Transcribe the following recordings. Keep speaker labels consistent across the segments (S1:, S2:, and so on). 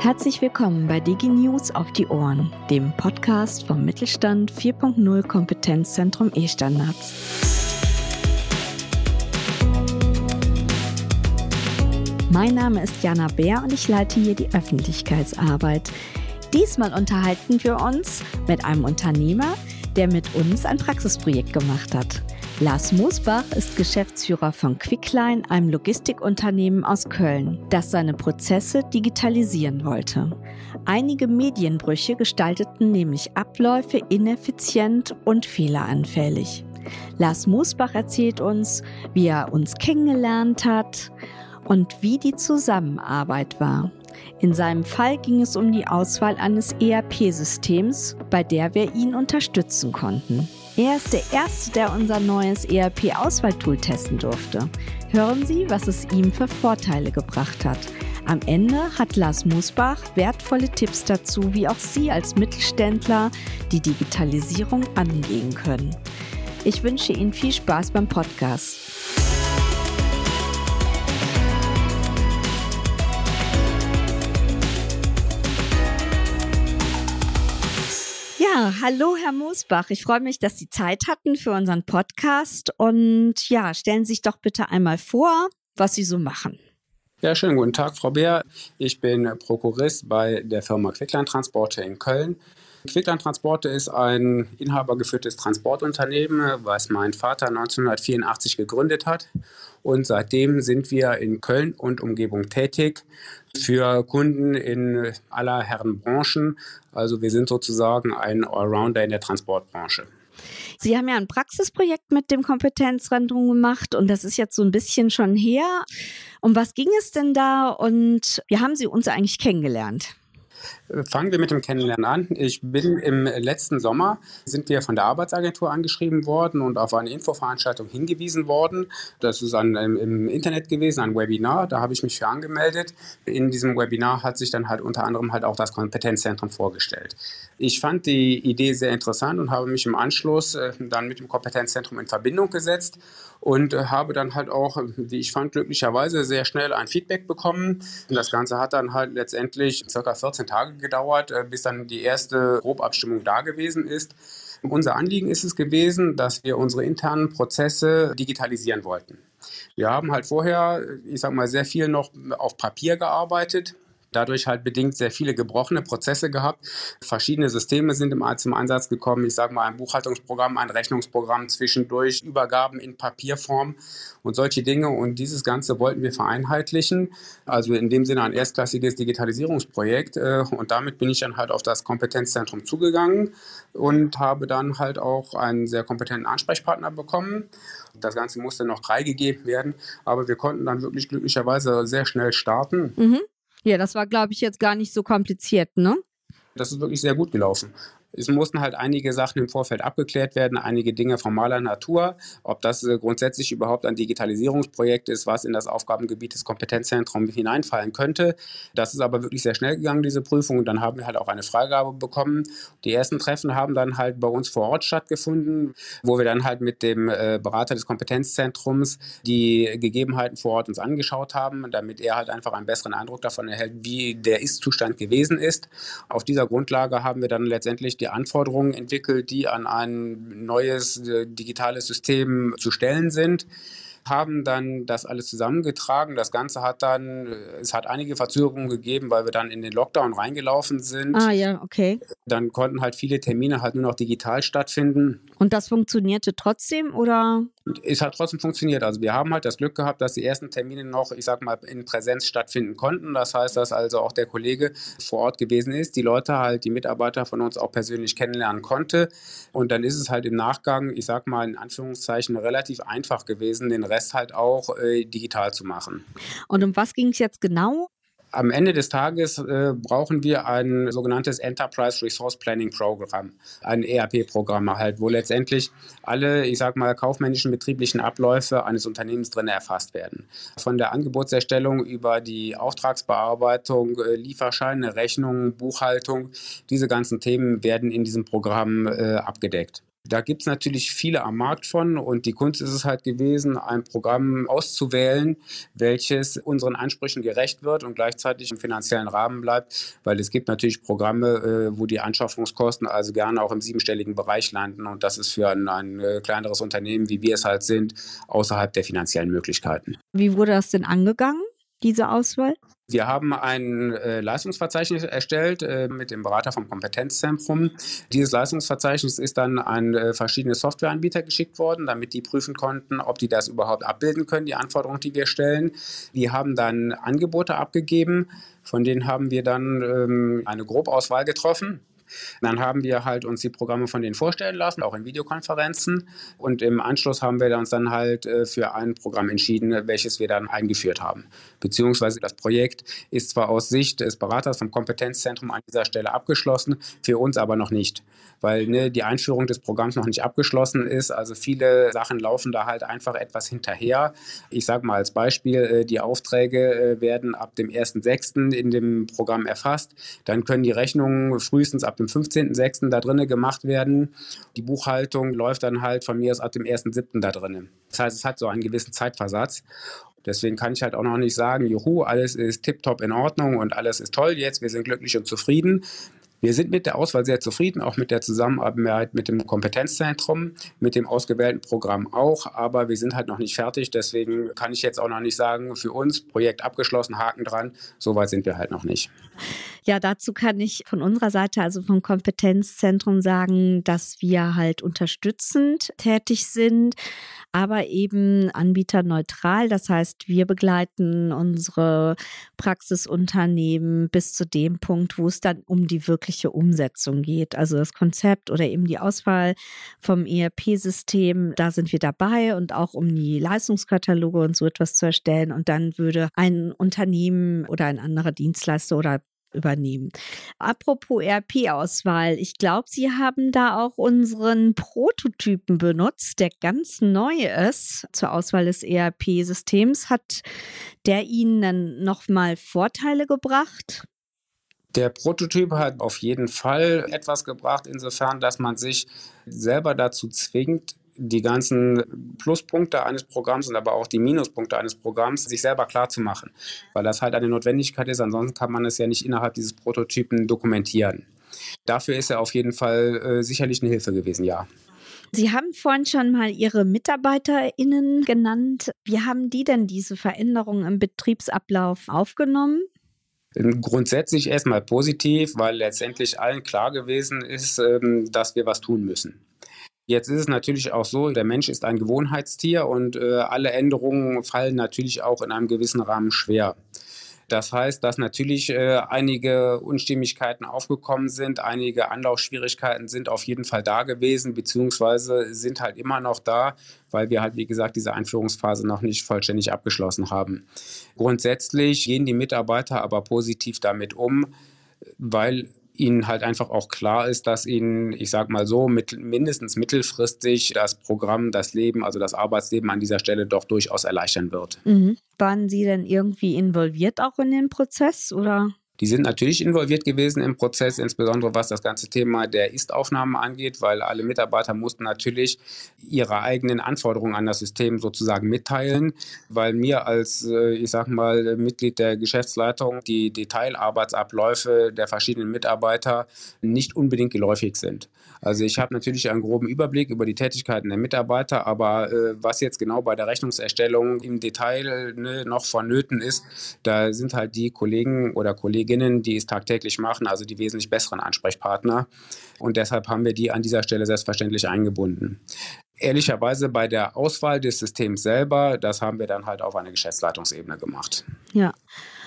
S1: Herzlich willkommen bei DigiNews auf die Ohren, dem Podcast vom Mittelstand 4.0 Kompetenzzentrum E-Standards. Mein Name ist Jana Bär und ich leite hier die Öffentlichkeitsarbeit. Diesmal unterhalten wir uns mit einem Unternehmer, der mit uns ein Praxisprojekt gemacht hat. Lars Moosbach ist Geschäftsführer von Quickline, einem Logistikunternehmen aus Köln, das seine Prozesse digitalisieren wollte. Einige Medienbrüche gestalteten nämlich Abläufe ineffizient und fehleranfällig. Lars Moosbach erzählt uns, wie er uns kennengelernt hat und wie die Zusammenarbeit war. In seinem Fall ging es um die Auswahl eines ERP-Systems, bei der wir ihn unterstützen konnten. Er ist der Erste, der unser neues ERP-Auswahltool testen durfte. Hören Sie, was es ihm für Vorteile gebracht hat. Am Ende hat Lars Musbach wertvolle Tipps dazu, wie auch Sie als Mittelständler die Digitalisierung angehen können. Ich wünsche Ihnen viel Spaß beim Podcast. Hallo Herr Moosbach. Ich freue mich, dass Sie Zeit hatten für unseren Podcast. Und ja, stellen Sie sich doch bitte einmal vor, was Sie so machen.
S2: Ja, schönen guten Tag, Frau Beer. Ich bin Prokurist bei der Firma Quickland Transporte in Köln. Quickland Transporte ist ein inhabergeführtes Transportunternehmen, was mein Vater 1984 gegründet hat. Und seitdem sind wir in Köln und Umgebung tätig für Kunden in aller Herren Branchen. Also wir sind sozusagen ein Allrounder in der Transportbranche.
S1: Sie haben ja ein Praxisprojekt mit dem Kompetenzzentrum gemacht und das ist jetzt so ein bisschen schon her. Um was ging es denn da und wie haben Sie uns eigentlich kennengelernt?
S2: Fangen wir mit dem Kennenlernen an. Ich bin im letzten Sommer, sind wir von der Arbeitsagentur angeschrieben worden und auf eine Infoveranstaltung hingewiesen worden. Das ist ein, im Internet gewesen, ein Webinar, da habe ich mich für angemeldet. In diesem Webinar hat sich dann halt unter anderem halt auch das Kompetenzzentrum vorgestellt. Ich fand die Idee sehr interessant und habe mich im Anschluss äh, dann mit dem Kompetenzzentrum in Verbindung gesetzt und äh, habe dann halt auch, wie ich fand, glücklicherweise sehr schnell ein Feedback bekommen. Das Ganze hat dann halt letztendlich circa 14 Tage gedauert, äh, bis dann die erste Grobabstimmung da gewesen ist. Unser Anliegen ist es gewesen, dass wir unsere internen Prozesse digitalisieren wollten. Wir haben halt vorher, ich sag mal, sehr viel noch auf Papier gearbeitet dadurch halt bedingt sehr viele gebrochene Prozesse gehabt. Verschiedene Systeme sind im, zum Einsatz gekommen. Ich sage mal ein Buchhaltungsprogramm, ein Rechnungsprogramm zwischendurch, Übergaben in Papierform und solche Dinge. Und dieses Ganze wollten wir vereinheitlichen. Also in dem Sinne ein erstklassiges Digitalisierungsprojekt. Äh, und damit bin ich dann halt auf das Kompetenzzentrum zugegangen und habe dann halt auch einen sehr kompetenten Ansprechpartner bekommen. Das Ganze musste noch freigegeben werden, aber wir konnten dann wirklich glücklicherweise sehr schnell starten.
S1: Mhm. Ja, das war, glaube ich, jetzt gar nicht so kompliziert, ne?
S2: Das ist wirklich sehr gut gelaufen. Es mussten halt einige Sachen im Vorfeld abgeklärt werden, einige Dinge formaler Natur. Ob das äh, grundsätzlich überhaupt ein Digitalisierungsprojekt ist, was in das Aufgabengebiet des Kompetenzzentrums hineinfallen könnte. Das ist aber wirklich sehr schnell gegangen, diese Prüfung. Und dann haben wir halt auch eine Freigabe bekommen. Die ersten Treffen haben dann halt bei uns vor Ort stattgefunden, wo wir dann halt mit dem äh, Berater des Kompetenzzentrums die Gegebenheiten vor Ort uns angeschaut haben, damit er halt einfach einen besseren Eindruck davon erhält, wie der Ist-Zustand gewesen ist. Auf dieser Grundlage haben wir dann letztendlich die Anforderungen entwickelt, die an ein neues äh, digitales System zu stellen sind haben dann das alles zusammengetragen. Das Ganze hat dann, äh, es hat einige Verzögerungen gegeben, weil wir dann in den Lockdown reingelaufen sind.
S1: Ah ja, okay.
S2: Dann konnten halt viele Termine halt nur noch digital stattfinden.
S1: Und das funktionierte trotzdem oder?
S2: Es hat trotzdem funktioniert. Also wir haben halt das Glück gehabt, dass die ersten Termine noch, ich sag mal, in Präsenz stattfinden konnten. Das heißt, dass also auch der Kollege vor Ort gewesen ist, die Leute halt, die Mitarbeiter von uns auch persönlich kennenlernen konnte. Und dann ist es halt im Nachgang, ich sag mal in Anführungszeichen, relativ einfach gewesen, den Rest halt auch äh, digital zu machen.
S1: Und um was ging es jetzt genau?
S2: Am Ende des Tages äh, brauchen wir ein sogenanntes Enterprise Resource Planning Program, ein ERP-Programm halt, wo letztendlich alle, ich sag mal, kaufmännischen betrieblichen Abläufe eines Unternehmens drin erfasst werden. Von der Angebotserstellung über die Auftragsbearbeitung, äh, Lieferscheine, Rechnungen, Buchhaltung, diese ganzen Themen werden in diesem Programm äh, abgedeckt. Da gibt es natürlich viele am Markt von und die Kunst ist es halt gewesen, ein Programm auszuwählen, welches unseren Ansprüchen gerecht wird und gleichzeitig im finanziellen Rahmen bleibt, weil es gibt natürlich Programme, äh, wo die Anschaffungskosten also gerne auch im siebenstelligen Bereich landen und das ist für ein, ein äh, kleineres Unternehmen, wie wir es halt sind, außerhalb der finanziellen Möglichkeiten.
S1: Wie wurde das denn angegangen? diese Auswahl?
S2: Wir haben ein äh, Leistungsverzeichnis erstellt äh, mit dem Berater vom Kompetenzzentrum. Dieses Leistungsverzeichnis ist dann an äh, verschiedene Softwareanbieter geschickt worden, damit die prüfen konnten, ob die das überhaupt abbilden können, die Anforderungen, die wir stellen. Wir haben dann Angebote abgegeben, von denen haben wir dann ähm, eine Grobauswahl getroffen. Dann haben wir halt uns die Programme von denen vorstellen lassen, auch in Videokonferenzen. Und im Anschluss haben wir uns dann halt äh, für ein Programm entschieden, welches wir dann eingeführt haben. Beziehungsweise das Projekt ist zwar aus Sicht des Beraters vom Kompetenzzentrum an dieser Stelle abgeschlossen, für uns aber noch nicht, weil ne, die Einführung des Programms noch nicht abgeschlossen ist. Also viele Sachen laufen da halt einfach etwas hinterher. Ich sage mal als Beispiel, äh, die Aufträge äh, werden ab dem 1.6. in dem Programm erfasst. Dann können die Rechnungen frühestens ab dem 15.06. da drinnen gemacht werden. Die Buchhaltung läuft dann halt von mir aus ab dem 1.07. da drinnen. Das heißt, es hat so einen gewissen Zeitversatz. Deswegen kann ich halt auch noch nicht sagen, juhu, alles ist tiptop in Ordnung und alles ist toll jetzt, wir sind glücklich und zufrieden. Wir sind mit der Auswahl sehr zufrieden, auch mit der Zusammenarbeit mit dem Kompetenzzentrum, mit dem ausgewählten Programm auch, aber wir sind halt noch nicht fertig. Deswegen kann ich jetzt auch noch nicht sagen, für uns Projekt abgeschlossen, Haken dran. So weit sind wir halt noch nicht.
S1: Ja, dazu kann ich von unserer Seite, also vom Kompetenzzentrum sagen, dass wir halt unterstützend tätig sind, aber eben anbieterneutral. Das heißt, wir begleiten unsere Praxisunternehmen bis zu dem Punkt, wo es dann um die wirkliche Umsetzung geht. Also das Konzept oder eben die Auswahl vom ERP-System, da sind wir dabei und auch um die Leistungskataloge und so etwas zu erstellen. Und dann würde ein Unternehmen oder ein anderer Dienstleister oder übernehmen. Apropos ERP-Auswahl, ich glaube, Sie haben da auch unseren Prototypen benutzt, der ganz neu ist zur Auswahl des ERP-Systems. Hat der Ihnen dann nochmal Vorteile gebracht?
S2: Der Prototyp hat auf jeden Fall etwas gebracht, insofern, dass man sich selber dazu zwingt, die ganzen Pluspunkte eines Programms und aber auch die Minuspunkte eines Programms sich selber klar zu machen, weil das halt eine Notwendigkeit ist. Ansonsten kann man es ja nicht innerhalb dieses Prototypen dokumentieren. Dafür ist er auf jeden Fall äh, sicherlich eine Hilfe gewesen, ja.
S1: Sie haben vorhin schon mal Ihre MitarbeiterInnen genannt. Wie haben die denn diese Veränderungen im Betriebsablauf aufgenommen?
S2: Grundsätzlich erstmal positiv, weil letztendlich allen klar gewesen ist, ähm, dass wir was tun müssen. Jetzt ist es natürlich auch so, der Mensch ist ein Gewohnheitstier und äh, alle Änderungen fallen natürlich auch in einem gewissen Rahmen schwer. Das heißt, dass natürlich äh, einige Unstimmigkeiten aufgekommen sind, einige Anlaufschwierigkeiten sind auf jeden Fall da gewesen, beziehungsweise sind halt immer noch da, weil wir halt, wie gesagt, diese Einführungsphase noch nicht vollständig abgeschlossen haben. Grundsätzlich gehen die Mitarbeiter aber positiv damit um, weil ihnen halt einfach auch klar ist, dass ihnen, ich sag mal so, mit, mindestens mittelfristig das Programm, das Leben, also das Arbeitsleben an dieser Stelle doch durchaus erleichtern wird.
S1: Mhm. Waren Sie denn irgendwie involviert auch in den Prozess oder?
S2: Die sind natürlich involviert gewesen im Prozess, insbesondere was das ganze Thema der Ist-Aufnahme angeht, weil alle Mitarbeiter mussten natürlich ihre eigenen Anforderungen an das System sozusagen mitteilen, weil mir als, äh, ich sag mal, Mitglied der Geschäftsleitung die Detailarbeitsabläufe der verschiedenen Mitarbeiter nicht unbedingt geläufig sind. Also ich habe natürlich einen groben Überblick über die Tätigkeiten der Mitarbeiter, aber äh, was jetzt genau bei der Rechnungserstellung im Detail ne, noch vonnöten ist, da sind halt die Kollegen oder Kolleginnen, die es tagtäglich machen, also die wesentlich besseren Ansprechpartner. Und deshalb haben wir die an dieser Stelle selbstverständlich eingebunden. Ehrlicherweise bei der Auswahl des Systems selber, das haben wir dann halt auf einer Geschäftsleitungsebene gemacht.
S1: Ja.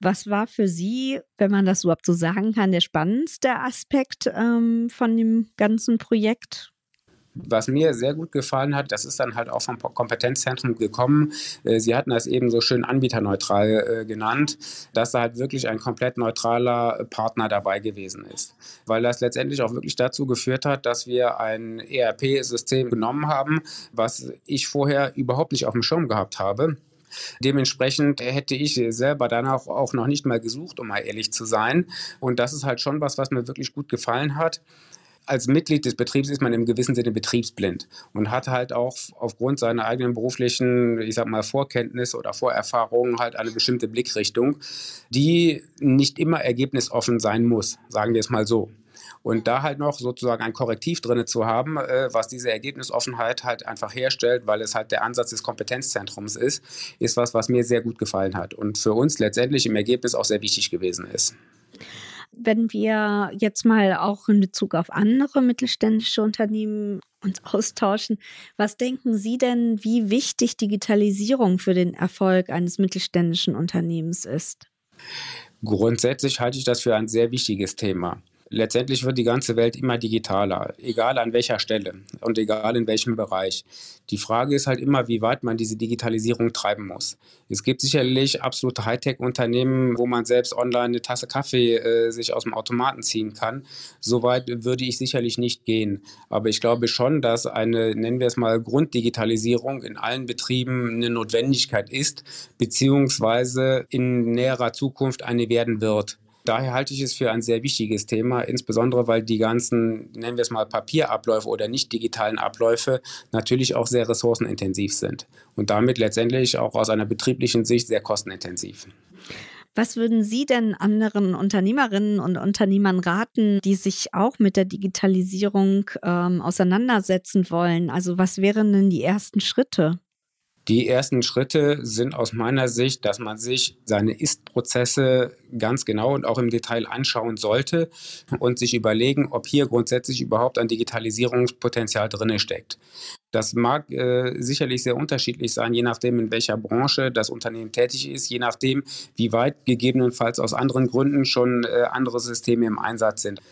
S1: Was war für Sie, wenn man das überhaupt so sagen kann, der spannendste Aspekt ähm, von dem ganzen Projekt?
S2: Was mir sehr gut gefallen hat, das ist dann halt auch vom Kompetenzzentrum gekommen. Äh, Sie hatten das eben so schön anbieterneutral äh, genannt, dass da halt wirklich ein komplett neutraler Partner dabei gewesen ist. Weil das letztendlich auch wirklich dazu geführt hat, dass wir ein ERP-System genommen haben, was ich vorher überhaupt nicht auf dem Schirm gehabt habe. Dementsprechend hätte ich selber danach auch noch nicht mal gesucht, um mal ehrlich zu sein. Und das ist halt schon was, was mir wirklich gut gefallen hat als Mitglied des Betriebs ist man im gewissen Sinne betriebsblind und hat halt auch aufgrund seiner eigenen beruflichen, ich sag mal, Vorkenntnisse oder Vorerfahrungen halt eine bestimmte Blickrichtung, die nicht immer ergebnisoffen sein muss, sagen wir es mal so. Und da halt noch sozusagen ein Korrektiv drin zu haben, äh, was diese Ergebnisoffenheit halt einfach herstellt, weil es halt der Ansatz des Kompetenzzentrums ist, ist was, was mir sehr gut gefallen hat und für uns letztendlich im Ergebnis auch sehr wichtig gewesen ist.
S1: Wenn wir jetzt mal auch in Bezug auf andere mittelständische Unternehmen uns austauschen, was denken Sie denn, wie wichtig Digitalisierung für den Erfolg eines mittelständischen Unternehmens ist?
S2: Grundsätzlich halte ich das für ein sehr wichtiges Thema. Letztendlich wird die ganze Welt immer digitaler, egal an welcher Stelle und egal in welchem Bereich. Die Frage ist halt immer, wie weit man diese Digitalisierung treiben muss. Es gibt sicherlich absolute Hightech-Unternehmen, wo man selbst online eine Tasse Kaffee äh, sich aus dem Automaten ziehen kann. Soweit würde ich sicherlich nicht gehen. Aber ich glaube schon, dass eine, nennen wir es mal, Grunddigitalisierung in allen Betrieben eine Notwendigkeit ist, beziehungsweise in näherer Zukunft eine werden wird. Daher halte ich es für ein sehr wichtiges Thema, insbesondere weil die ganzen, nennen wir es mal, Papierabläufe oder nicht digitalen Abläufe natürlich auch sehr ressourcenintensiv sind und damit letztendlich auch aus einer betrieblichen Sicht sehr kostenintensiv.
S1: Was würden Sie denn anderen Unternehmerinnen und Unternehmern raten, die sich auch mit der Digitalisierung ähm, auseinandersetzen wollen? Also was wären denn die ersten Schritte?
S2: Die ersten Schritte sind aus meiner Sicht, dass man sich seine Ist-Prozesse ganz genau und auch im Detail anschauen sollte und sich überlegen, ob hier grundsätzlich überhaupt ein Digitalisierungspotenzial drin steckt. Das mag äh, sicherlich sehr unterschiedlich sein, je nachdem, in welcher Branche das Unternehmen tätig ist, je nachdem, wie weit gegebenenfalls aus anderen Gründen schon äh, andere Systeme im Einsatz sind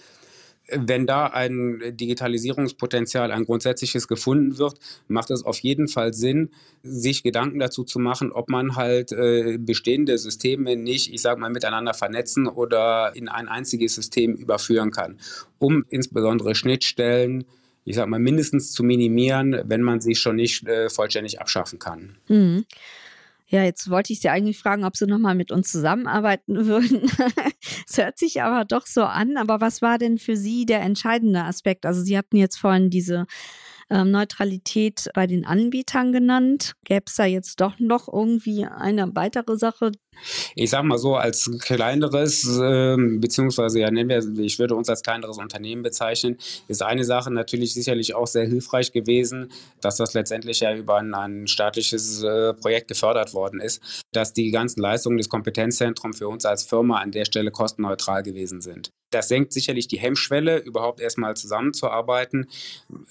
S2: wenn da ein Digitalisierungspotenzial, ein grundsätzliches gefunden wird, macht es auf jeden Fall Sinn, sich Gedanken dazu zu machen, ob man halt äh, bestehende Systeme nicht, ich sage mal, miteinander vernetzen oder in ein einziges System überführen kann, um insbesondere Schnittstellen, ich sage mal, mindestens zu minimieren, wenn man sie schon nicht äh, vollständig abschaffen kann.
S1: Mhm. Ja, jetzt wollte ich Sie eigentlich fragen, ob Sie nochmal mit uns zusammenarbeiten würden. Es hört sich aber doch so an. Aber was war denn für Sie der entscheidende Aspekt? Also Sie hatten jetzt vorhin diese ähm, Neutralität bei den Anbietern genannt. Gäbe es da jetzt doch noch irgendwie eine weitere Sache?
S2: Ich sage mal so, als kleineres, äh, beziehungsweise ja, nennen wir, ich würde uns als kleineres Unternehmen bezeichnen, ist eine Sache natürlich sicherlich auch sehr hilfreich gewesen, dass das letztendlich ja über ein, ein staatliches äh, Projekt gefördert worden ist, dass die ganzen Leistungen des Kompetenzzentrums für uns als Firma an der Stelle kostenneutral gewesen sind. Das senkt sicherlich die Hemmschwelle, überhaupt erstmal zusammenzuarbeiten,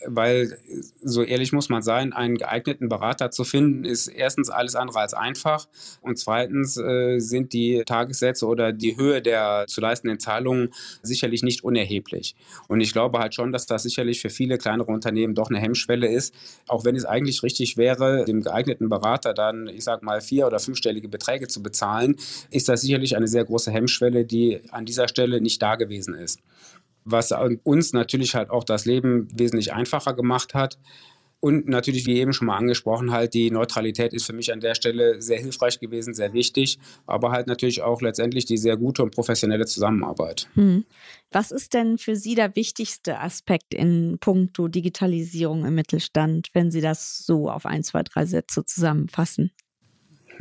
S2: weil, so ehrlich muss man sein, einen geeigneten Berater zu finden, ist erstens alles andere als einfach und zweitens äh, sind die Tagessätze oder die Höhe der zu leistenden Zahlungen sicherlich nicht unerheblich. Und ich glaube halt schon, dass das sicherlich für viele kleinere Unternehmen doch eine Hemmschwelle ist, auch wenn es eigentlich richtig wäre, dem geeigneten Berater dann, ich sag mal, vier- oder fünfstellige Beträge zu bezahlen, ist das sicherlich eine sehr große Hemmschwelle, die an dieser Stelle nicht da gewesen gewesen ist. Was uns natürlich halt auch das Leben wesentlich einfacher gemacht hat. Und natürlich, wie eben schon mal angesprochen, halt die Neutralität ist für mich an der Stelle sehr hilfreich gewesen, sehr wichtig, aber halt natürlich auch letztendlich die sehr gute und professionelle Zusammenarbeit. Hm.
S1: Was ist denn für Sie der wichtigste Aspekt in puncto Digitalisierung im Mittelstand, wenn Sie das so auf ein, zwei, drei Sätze zusammenfassen?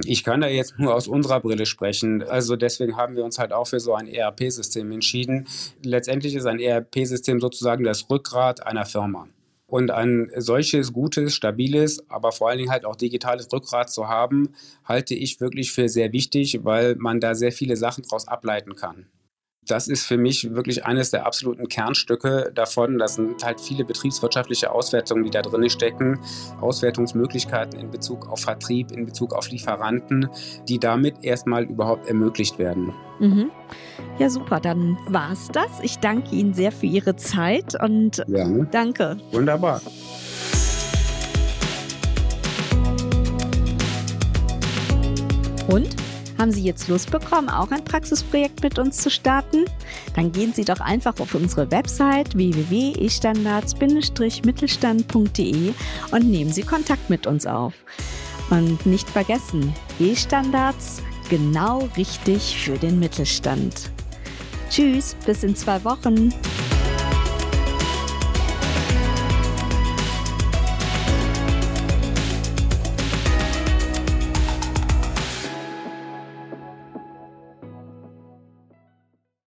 S2: Ich kann da jetzt nur aus unserer Brille sprechen. Also deswegen haben wir uns halt auch für so ein ERP-System entschieden. Letztendlich ist ein ERP-System sozusagen das Rückgrat einer Firma. Und ein solches gutes, stabiles, aber vor allen Dingen halt auch digitales Rückgrat zu haben, halte ich wirklich für sehr wichtig, weil man da sehr viele Sachen daraus ableiten kann das ist für mich wirklich eines der absoluten Kernstücke davon. Das sind halt viele betriebswirtschaftliche Auswertungen, die da drin stecken. Auswertungsmöglichkeiten in Bezug auf Vertrieb, in Bezug auf Lieferanten, die damit erstmal überhaupt ermöglicht werden.
S1: Mhm. Ja, super, dann war's das. Ich danke Ihnen sehr für Ihre Zeit und ja. danke.
S2: Wunderbar.
S1: Und? Haben Sie jetzt Lust bekommen, auch ein Praxisprojekt mit uns zu starten? Dann gehen Sie doch einfach auf unsere Website www.estandards-mittelstand.de und nehmen Sie Kontakt mit uns auf. Und nicht vergessen, E-Standards genau richtig für den Mittelstand. Tschüss, bis in zwei Wochen.